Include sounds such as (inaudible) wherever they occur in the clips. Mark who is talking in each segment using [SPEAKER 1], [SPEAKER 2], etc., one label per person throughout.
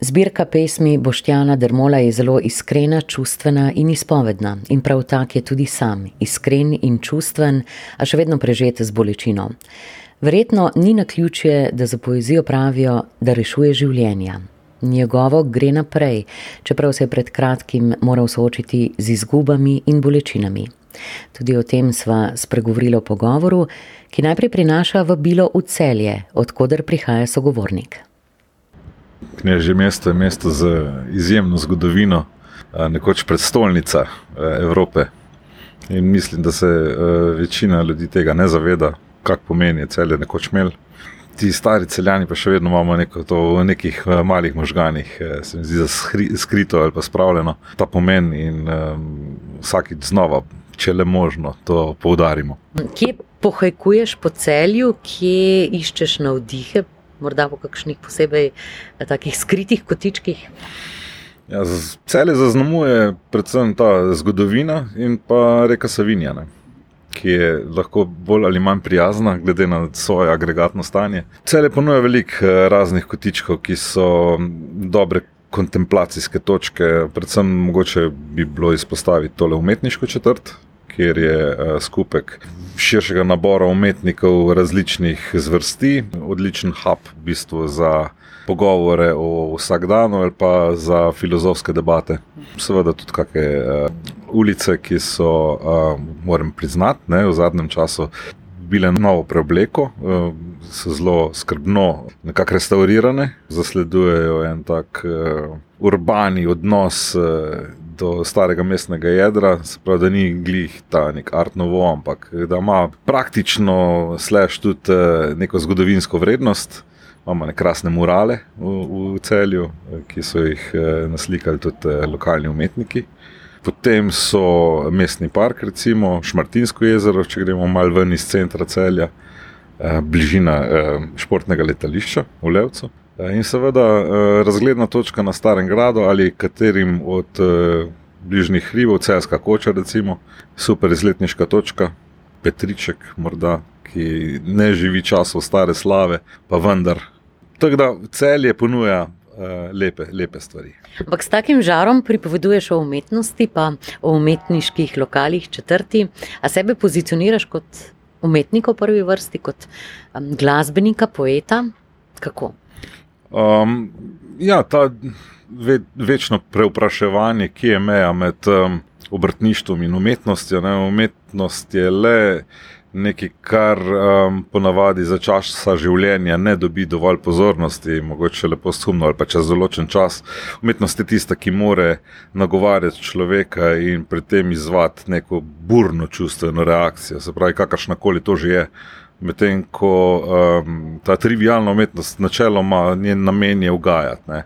[SPEAKER 1] Zbirka pesmi Boštjana Dermola je zelo iskrena, čustvena in izpovedna. In prav tak je tudi sam, iskren in čustven, a še vedno prežet z bolečino. Verjetno ni na ključje, da za poezijo pravijo, da rešuje življenja. Njegovo gre naprej, čeprav se je pred kratkim moral soočiti z izgubami in bolečinami. Tudi o tem sva spregovorila v pogovoru, ki najprej prinaša vabilo v celje, odkuder prihaja sogovornik.
[SPEAKER 2] Knežje mesto je mesto z izjemno zgodovino, nekoč predstolnica Evrope. In mislim, da se večina ljudi tega ne zaveda, kaj pomeni celje nekoč imel. Ti stari celjani pa še vedno imamo neko to v nekih malih možganih, se mi zdi, da skrito ali pa spravljeno ta pomen in vsakič znova, če le možno, to poudarimo.
[SPEAKER 1] Kje pohajkuješ po celju, kje iščeš navdihe, morda po kakšnih posebej takih skritih kotičkih?
[SPEAKER 2] Ja, celje zaznamuje predvsem ta zgodovina in pa reka Savinja, ne, ki je lahko bolj ali manj prijazna, glede na svoje agregatno stanje. Celje ponuja veliko raznih kotičkov, ki so dobre kontemplacijske točke, predvsem mogoče bi bilo izpostaviti tole umetniško četrt, kjer je skupek širšega nabora umetnikov različnih zvrsti, odličen hub v bistvu za pogovore o vsakdanu ali pa za filozofske debate. Seveda tudi kake ulice, ki so, moram priznati, ne, v zadnjem času dobile novo preobleko, so zelo skrbno nekako restavrirane, zasledujejo en tak urbani odnos do starega mestnega jedra, se pravi, da ni glih ta neki art nouveau, ampak da ima praktično slash tudi neko zgodovinsko vrednost. Imamo ene krasne murale v, v Celju, ki so jih naslikali tudi lokalni umetniki. Potem so mestni park, recimo Šmartinsko jezero, če gremo malo ven iz centra Celja, bližina športnega letališča v Levcu. In seveda razgledna točka na Starem gradu ali katerim od bližnjih hribov, Celjska koča recimo, super izletniška točka, Petriček morda, ki ne živi časov stare slave, pa vendar. Tako da Celje ponuja lepe, lepe stvari.
[SPEAKER 1] Ampak s takim žarom pripoveduješ o umetnosti pa o umetniških lokalih, četrti. A sebe pozicioniraš kot umetnika v prvi vrsti, kot glasbenika, poeta? Kako?
[SPEAKER 2] Ja, ta večno prevpraševanje, kje je meja med obrtništvom in umetnostjo, ne, umetnost je le nekaj, kar ponavadi za časa življenja ne dobi dovolj pozornosti, mogoče le posthumno ali pa čez določen čas. Umetnost je tista, ki more nagovarjati človeka in pri tem izzvati neko burno čustveno reakcijo, se pravi, kakršnakoli to že je. Medtem ko ta trivialna umetnost načeloma, njen namen je ugajati, ne.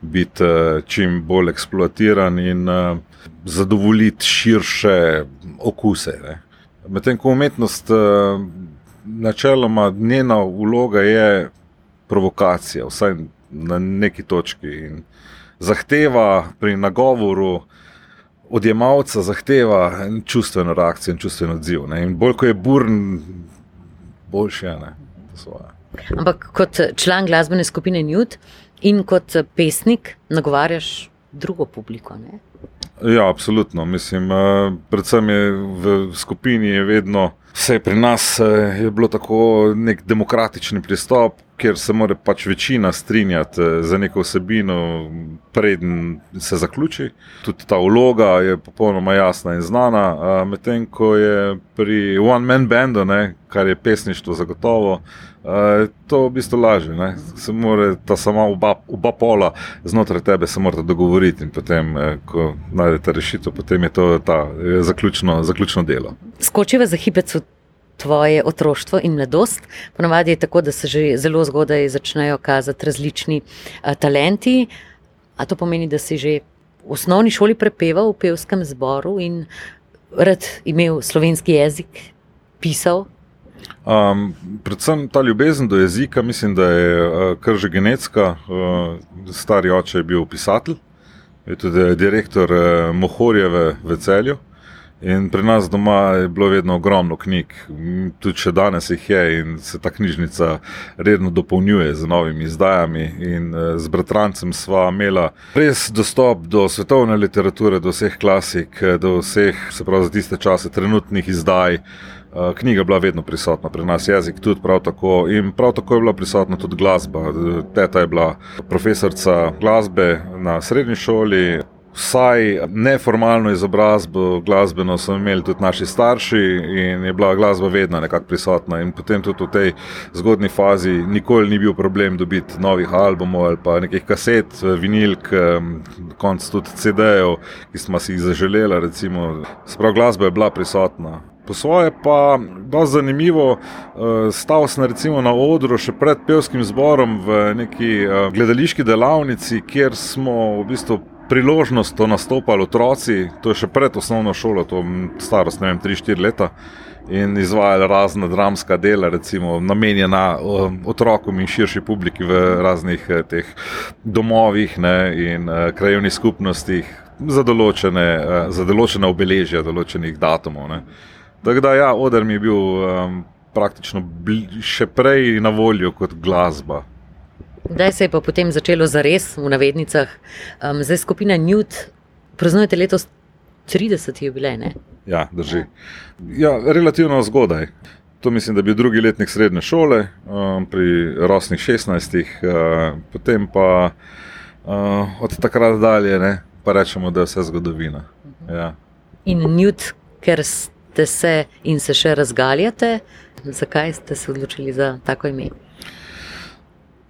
[SPEAKER 2] Biti čim bolj eksploatiran in zadovoljiti širše okuse. Medtem ko umetnost načeloma, njena vloga je provokacija, vsaj na neki točki, in zahteva pri nagovoru odjemalca, zahteva čustveno reakcijo in čustveni odziv, ne, in bolj ko je buren, boljše ne, po svoje.
[SPEAKER 1] Ampak kot član glasbene skupine Nude in kot pesnik nagovarjaš drugo publiko, ne?
[SPEAKER 2] Ja, absolutno, mislim predvsem je v skupini je vedno, vsaj pri nas je bilo tako, neki demokratični pristop, kjer se mora pač večina strinjati z neko vsebino, preden se zaključi. Tudi ta vloga je popolnoma jasna in znana, medtem ko je pri one man bandu, ne, kar je pesništvo zagotovo, to v bistvu lažje, ne, se morata samo oba, oba pola znotraj tebe se morata dogovoriti in potem, ko najdeta rešitev, potem je to ta zaključno, zaključno delo.
[SPEAKER 1] Skočiva za hipec tvoje otroštvo in mladost. Ponavadi je tako, da se že zelo zgodaj začnejo kazati različni talenti. A to pomeni, da si že v osnovni šoli prepeval v pevskem zboru in rad imel slovenski jezik, pisal?
[SPEAKER 2] predvsem ta ljubezen do jezika, mislim, da je kar že genetska, stari oče je bil pisatelj, je tudi direktor Mohorjeve v Celju. In pri nas doma je bilo vedno ogromno knjig, tudi še danes jih je, in se ta knjižnica redno dopolnjuje z novimi izdajami. In eh, z bratrancem sva imela res dostop do svetovne literature, do vseh klasik, eh, do vseh, se pravi, za tiste čase, trenutnih izdaj. Eh, knjiga je bila vedno prisotna pri nas, jezik tudi prav tako. In prav tako je bila prisotna tudi glasba. Teta je bila profesorica glasbe na srednji šoli, Vsaj neformalno izobrazbo glasbeno so imeli tudi naši starši in je bila glasba vedno nekako prisotna. In potem tudi v tej zgodni fazi nikoli ni bil problem dobiti novih albumov ali pa nekih kaset, vinilk, konc tudi CD-jev, ki smo si jih zaželeli. Sprav glasba je bila prisotna. Po svoje pa je zanimivo, eh, stal sem na odru še pred pevskim zborom v neki eh, gledališki delavnici, kjer smo v bistvu priložnost to nastopali otroci, to je še pred osnovno šolo, to je starost, ne vem, 3-4 leta. In izvajali razne dramska dela, recimo, namenjena um, otrokom in širši publiki v raznih eh, teh domovih ne, in uh, krajovnih skupnostih za določene, uh, za določene obeležja, določenih datumov. Ne. Tako da, ja, oder mi je bil um, praktično še prej na voljo kot glasba.
[SPEAKER 1] Kdaj se je pa potem začelo za res, v navednicah, um, zdaj skupina Newt, praznujete letos 30 jubilej?
[SPEAKER 2] Ja, drži. Ja, relativno zgodaj. To mislim, da je bil drugi letnik srednje šole, um, pri rosnih 16, uh, potem pa uh, od takrat dalje, ne, pa rečemo, da je vse zgodovina. Ja.
[SPEAKER 1] In Newt, ker ste se in se še razgaljate, zakaj ste se odločili za tako ime?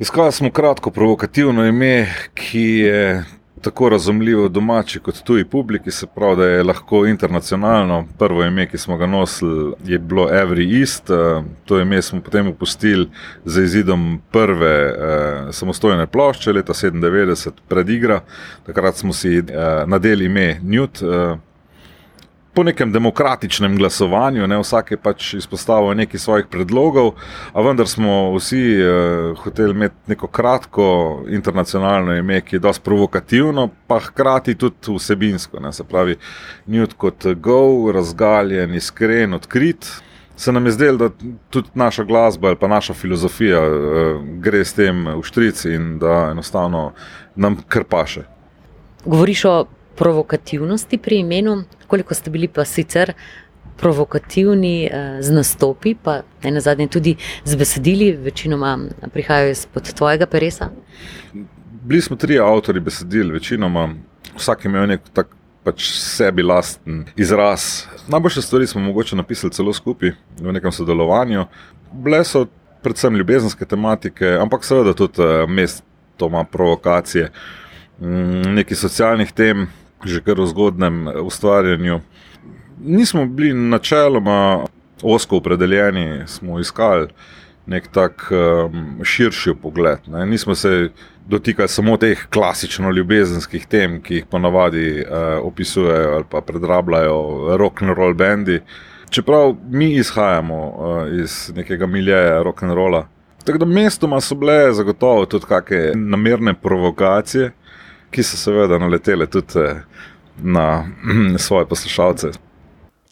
[SPEAKER 2] Iskali smo kratko, provokativno ime, ki je tako razumljivo domači kot tuji publiki, se pravi, da je lahko internacionalno. Prvo ime, ki smo ga nosili, je bilo Every East, eh, to ime smo potem opustili z izidom prve eh, samostojne plošče leta 97, predigra. Takrat smo si eh, nadeli ime Newt. Eh, po nekem demokratičnem glasovanju, ne, vsak je pač izpostavil nekaj svojih predlogov, a vendar smo vsi uh, hoteli imeti neko kratko internacionalno ime, ki je dosti provokativno, pa hkrati tudi vsebinsko. Ne, se pravi, njut kot go, razgaljen, iskren, odkrit. Se nam je zdelo, da tudi naša glasba ali pa naša filozofija uh, gre s tem v štrici in da enostavno nam krpaše.
[SPEAKER 1] Govoriš o provokativnosti pri imenu, koliko ste bili pa sicer provokativni uh, z nastopi, pa na zadnje tudi z besedili, večinoma prihajajo izpod tvojega peresa?
[SPEAKER 2] Bili smo tri avtori besedil, večinoma vsak imel nek tak. Pač sebi lasten izraz. Najboljše stvari smo mogoče napisali celo skupaj v nekem sodelovanju. Bile so predvsem ljubezenske tematike, ampak seveda tudi uh, mestoma provokacije, mm, nekaj socialnih tem, že kar v zgodnem eh, ustvarjanju. Nismo bili načeloma osko opredeljeni, smo iskali nek tak um, širši pogled. Ne. Nismo se dotikali samo teh klasično ljubezenskih tem, ki jih ponavadi uh, opisujejo ali predrabljajo rock and roll bendi. Čeprav mi izhajamo uh, iz nekega miljeja rock and rolla. Tako da mestoma so bile zagotovo tudi kakšne namerne provokacije, ki so seveda naletele tudi eh, na (clears throat) svoje poslušalce.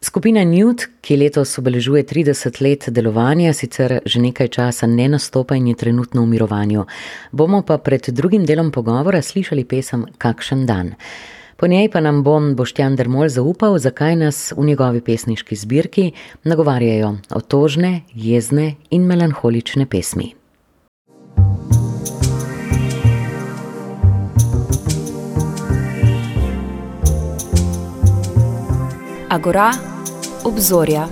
[SPEAKER 1] Skupina Newt, ki letos obeležuje 30 let delovanja, sicer že nekaj časa ne nastopa in je trenutno v mirovanju. Bomo pa pred drugim delom pogovora slišali pesem Kakšen dan. Po njej pa nam bom Boštjan Dermol zaupal, zakaj nas v njegovi pesniški zbirki nagovarjajo otožne, jezne in melanholične pesmi. Agora obzorja.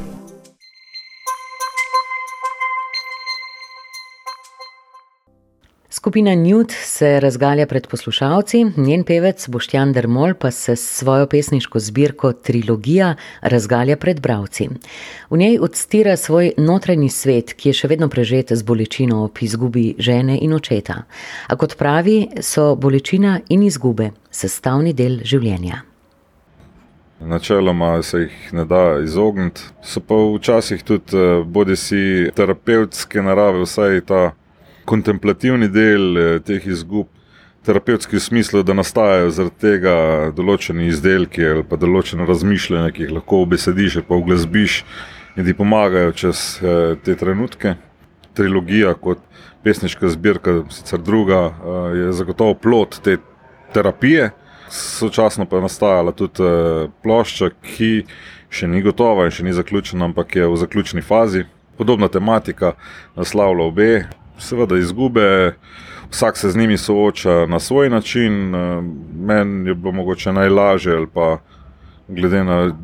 [SPEAKER 1] Skupina Newt se razgalja pred poslušalci, njen pevec Boštjan Dermol pa se s svojo pesniško zbirko Trilogija razgalja pred bravci. V njej odstira svoj notranji svet, ki je še vedno prežet z bolečino ob izgubi žene in očeta. A kot pravi, so bolečina in izgube sestavni del življenja.
[SPEAKER 2] Načeloma se jih ne da izogniti, so pa včasih tudi eh, bodi si terapevtske narave, vsaj ta kontemplativni del eh, teh izgub. terapevtski smislu, da nastajajo zaradi tega določeni izdelki ali pa določene razmišljanja, ki jih lahko obesediš, pa vglazbiš in ti pomagajo čez eh, te trenutke. Trilogija kot pesniška zbirka, sicer druga, je zagotovo plot te terapije. Sočasno pa je nastajala tudi eh, plošča, ki še ni gotova in še ni zaključena, ampak je v zaključni fazi. Podobna tematika naslavlja obe, seveda izgube vsak se z njimi sooča na svoj način. Eh, meni je bilo mogoče najlažje, ali pa glede na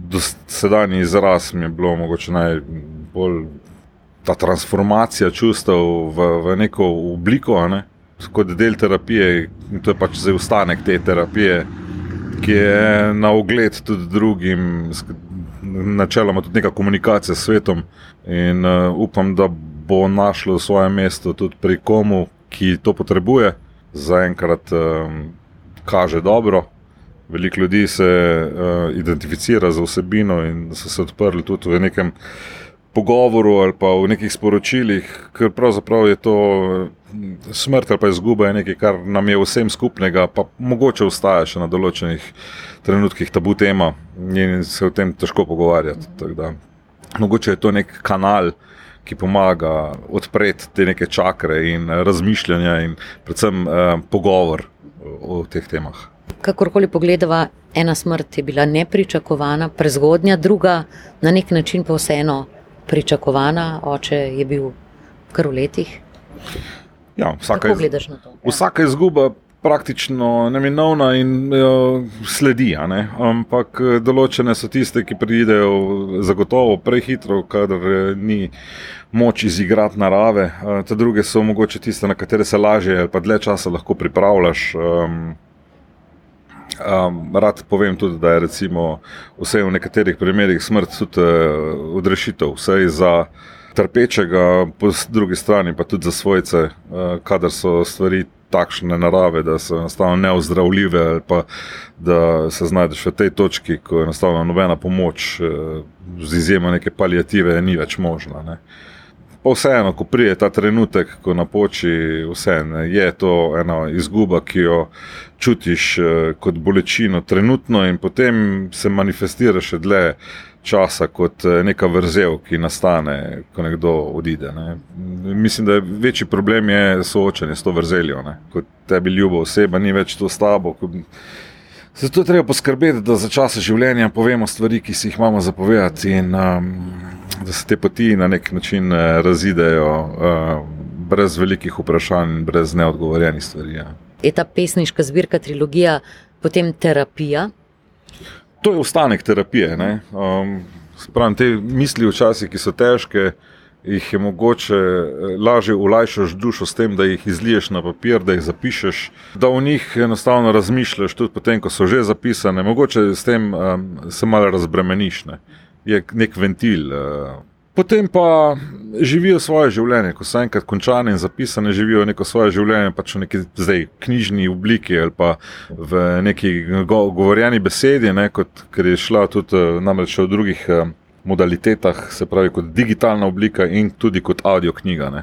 [SPEAKER 2] sedajni izraz, mi je bilo mogoče najbolj ta transformacija čustev v, v neko obliko, ne? Kot del terapije. In to je pač zdaj ustanek te terapije, ki je na ogled tudi drugim. Načeloma tudi neka komunikacija s svetom, in uh, upam, da bo našlo svoje mesto tudi pri komu, ki to potrebuje, zaenkrat um, kaže dobro. Veliko ljudi se uh, identificira z vsebino in so se odprli tudi v nekem pogovoru ali pa v nekih sporočilih, ker pravzaprav je to smrt ali pa izguba je nekaj, kar nam je vsem skupnega, pa mogoče ostaja še na določenih trenutkih tabu tema in se o tem težko pogovarjati. Mogoče je to nek kanal, ki pomaga odpreti te neke čakre in razmišljanja, in predvsem eh, pogovor o teh temah.
[SPEAKER 1] Kakorkoli pogledava, ena smrt je bila nepričakovana, prezgodnja, druga na nek način pa vseeno pričakovana, oče je bil kar v letih.
[SPEAKER 2] Ja, vsaka, iz, vsaka izguba praktično neminovna in jo sledi. Ampak eh, določene so tiste, ki pridejo zagotovo prehitro, kadar eh, ni moč izigrati narave. Eh, te druge so mogoče tiste, na katere se lažje ali pa dlje časa lahko pripravljaš. Um, um, rad povem tudi, da je vse v nekaterih primerih smrt tudi uh, odrešitev, vse za trpečega, po drugi strani pa tudi za svojce, uh, kadar so stvari takšne narave, da so enostavno neozdravljive, ali pa da se znajdeš v tej točki, ko je enostavno nobena pomoč, eh, z izjemo neke palijative, ni več možna. Ne. Pa vseeno, ko prije ta trenutek, ko napoči, vseeno je to ena izguba, ki jo čutiš eh, kot bolečino trenutno in potem se manifestira še dlje časa kot eh, neka vrzel, ki nastane, ko nekdo odide. Ne. Mislim, da je večji problem je soočanje s to vrzeljo. Ne. Kot tebi ljubo oseba, ni več to s tabo. Zato je treba poskrbeti, da za čas življenja povemo stvari, ki si jih imamo zapovedati, in um, da se te poti na nek način uh, razidejo, uh, brez velikih vprašanj, brez neodgovorjenih stvari. Ja.
[SPEAKER 1] Je ta pesniška zbirka, trilogija, potem terapija?
[SPEAKER 2] to je ostanek terapije. Um, pravim, te misli včasih, ki so težke, jih je mogoče eh, lažje ulajšati dušo s tem, da jih izliješ na papir, da jih zapišeš, da o njih enostavno razmišljaš tudi potem, ko so že zapisane. Mogoče s tem um, se malo razbremeniš. Ne? Je nek ventil. Uh, Potem pa živijo svoje življenje, ko so enkrat končane in zapisane, živijo neko svoje življenje, pač v neki zdaj knjižni obliki ali pa v neki govorjeni besedi, ne, kot je šla tudi eh, namreč v drugih eh, modalitetah, se pravi kot digitalna oblika in tudi kot audio knjiga. Ne.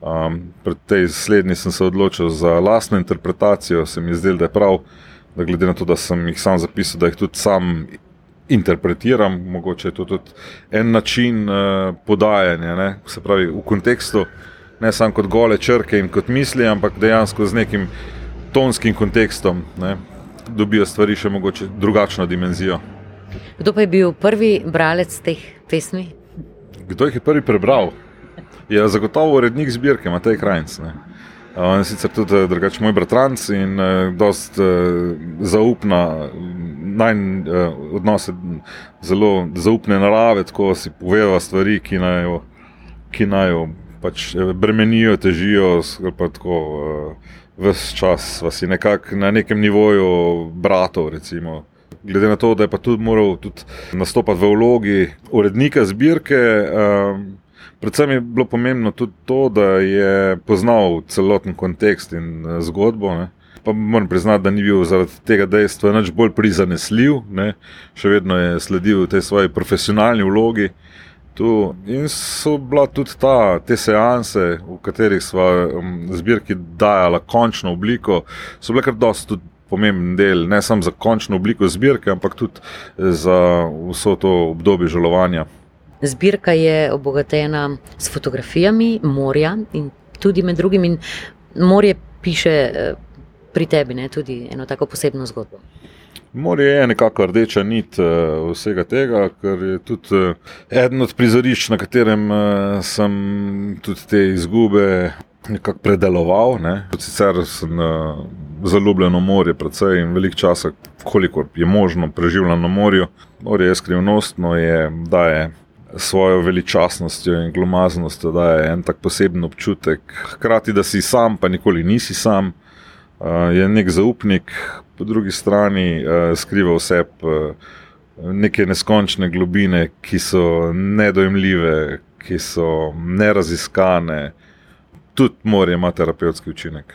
[SPEAKER 2] Um, pred tej slednji sem se odločil za lastno interpretacijo, se mi zdelo, da je prav, da glede na to, da sem jih sam zapisal, da jih tudi sam interpretiram, mogoče je to tudi en način uh, podajanja, ne? se pravi v kontekstu, ne samo kot gole črke in kot misli, ampak dejansko z nekim tonskim kontekstom, ne? dobijo stvari še mogoče drugačno dimenzijo.
[SPEAKER 1] Kdo pa je bil prvi bralec teh pesmi?
[SPEAKER 2] Kdo jih je prvi prebral? Je zagotovo urednik zbirke, Matej Krajnc. On je sicer tudi eh, drugačen moj bratranc in uh, dost uh, zaupna, naj odnose zelo zaupne narave, tako si poveva stvari, ki naj jo, ki naj jo pač bremenijo, težijo, pa tako vse čas vas je nekako na nekem nivoju bratov, recimo. Glede na to, da je pa tudi moral tudi nastopati v vlogi urednika zbirke. Uh, Predvsem je bilo pomembno tudi to, da je poznal celoten kontekst in eh, zgodbo. Ne. Pa moram priznati, da ni bil zaradi tega dejstva nič bolj prizanesljiv, ne. še vedno je sledil tej svoji profesionalni vlogi Tu. In so bila tudi ta, te seanse, v katerih smo um, zbirki dajali končno obliko, so bile kar dosti tudi pomemben del, ne samo za končno obliko zbirke, ampak tudi za vso to obdobje žalovanja.
[SPEAKER 1] Zbirka je obogatena s fotografijami morja in tudi med drugim, in morje piše eh, pri tebi, ne, tudi eno tako posebno zgodbo.
[SPEAKER 2] Morje je nekako rdeča nit uh, vsega tega, ker je tudi eden od prizorišč, na katerem sem tudi te izgube nekako predeloval. Ne. Sicer sem zaljubljen v morje, predvsej in veliko časa, koliko je možno, preživljam na morju. Morje je skrivnostno, je, da je svojo veličastnostjo in glomaznostjo, da je en tak poseben občutek. Hkrati, da si sam, pa nikoli nisi sam, uh, je nek zaupnik, po drugi strani uh, skriva vse. Uh, Neke neskončne globine, ki so nedojemljive, ki so neraziskane, tudi morje ima terapevtski učinek.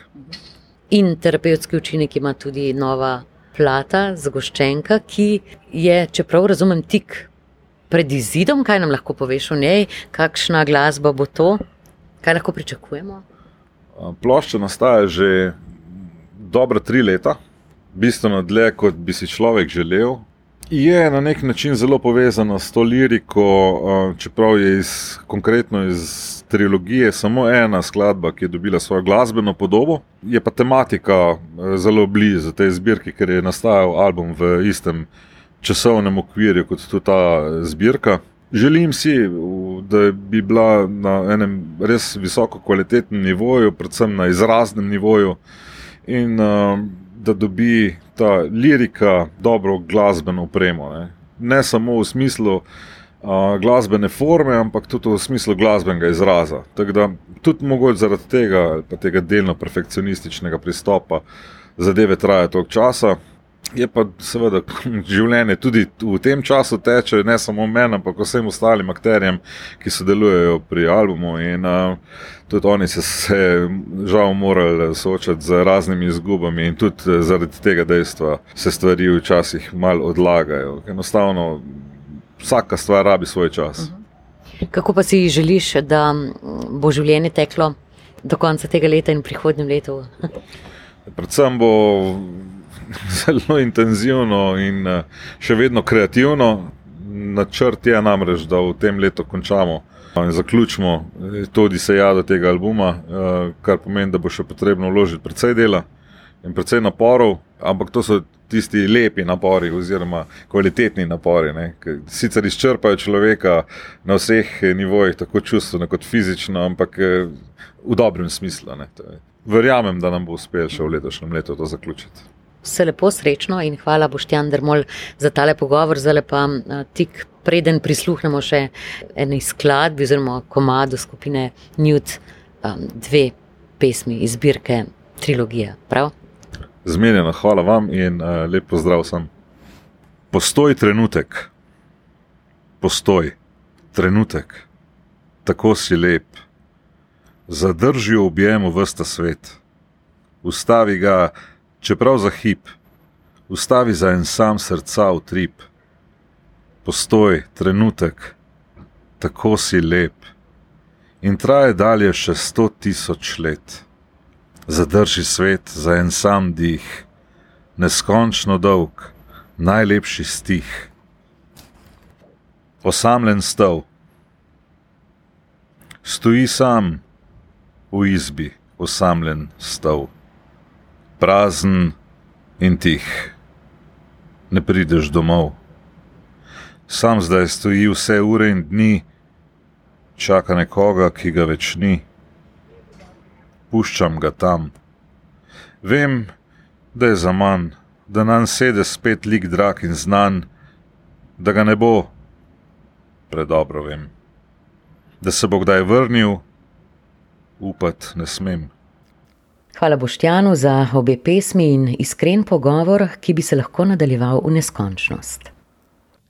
[SPEAKER 1] In terapevtski učinek ima tudi nova plata, zagoščenka, ki je, čeprav razumem, tik pred izidom. Kaj nam lahko poveš o njej, kakšna glasba bo to, kaj lahko pričakujemo?
[SPEAKER 2] Plošča nastaja že dobra tri leta, bistveno dlje, kot bi si človek želel. Je na nek način zelo povezana s to liriko, čeprav je iz, konkretno iz trilogije samo ena skladba, ki je dobila svojo glasbeno podobo. Je pa tematika zelo blizu tej zbirki, ker je nastajal album v istem časovnem okvirju kot tudi ta zbirka. Želim si, da bi bila na enem res visoko kvalitetnem nivoju, predvsem na izraznem nivoju, in da dobi ta lirika dobro glasbeno opremo. Ne, ne samo v smislu uh, glasbene forme, ampak tudi v smislu glasbenega izraza. Tako da tudi mogoče zaradi tega, pa tega delno perfekcionističnega pristopa, zadeve trajajo toliko časa. Je pa seveda (laughs) življenje tudi v tem času teče, ne samo meni, ampak vsem ostalim akterjem, ki sodelujejo pri albumu. In uh, tudi oni so se žal morali soočati z raznimi izgubami, in tudi zaradi tega dejstva se stvari včasih malo odlagajo. Enostavno vsaka stvar rabi svoj čas.
[SPEAKER 1] Mhm. Kako pa si želiš, da bo življenje teklo do konca tega leta in prihodnjem letu? (laughs)
[SPEAKER 2] Predvsem bo zelo intenzivno in eh, še vedno kreativno. Načrt je namreč, da v tem letu končamo in zaključimo eh, to odisejo do tega albuma, eh, kar pomeni, da bo še potrebno vložiti precej dela in precej naporov, ampak to so tisti lepi napori, oziroma kvalitetni napori, ki sicer izčrpajo človeka na vseh nivojih, tako čustveno kot fizično, ampak v dobrem smislu. Verjamem, da nam bo uspelo še v letošnjem letu to zaključiti
[SPEAKER 1] vse lepo, srečno in hvala Boštjan Dermol za tale pogovor. Zdaj pa tik preden prisluhnemo še eni skladbi oziroma komadu skupine Newt, dve pesmi iz zbirke trilogije. Prav?
[SPEAKER 2] Zmenjeno, hvala vam in uh, lep pozdrav sem. Postoj trenutek, postoj trenutek, tako si lep, zadrži v objemu vsta svet, ustavi ga čeprav za hip, ustavi za en sam srca v trip, postoj, trenutek, tako si lep. In traje dalje še sto tisoč let. Zadrži svet za en sam dih, neskončno dolg, najlepši stih. Osamljen stol, stoji sam v izbi, osamljen stol prazen in tih, ne prideš domov. Sam zdaj stoji vse ure in dni, čaka nekoga, ki ga več ni. Puščam ga tam. Vem, da je za manj, da nam sedi spet lik drag in znan, da ga ne bo. Predobro vem, da se bo kdaj vrnil, upati ne smem.
[SPEAKER 1] Hvala Boštjanu za obe pesmi in iskren pogovor, ki bi se lahko nadaljeval v neskončnost.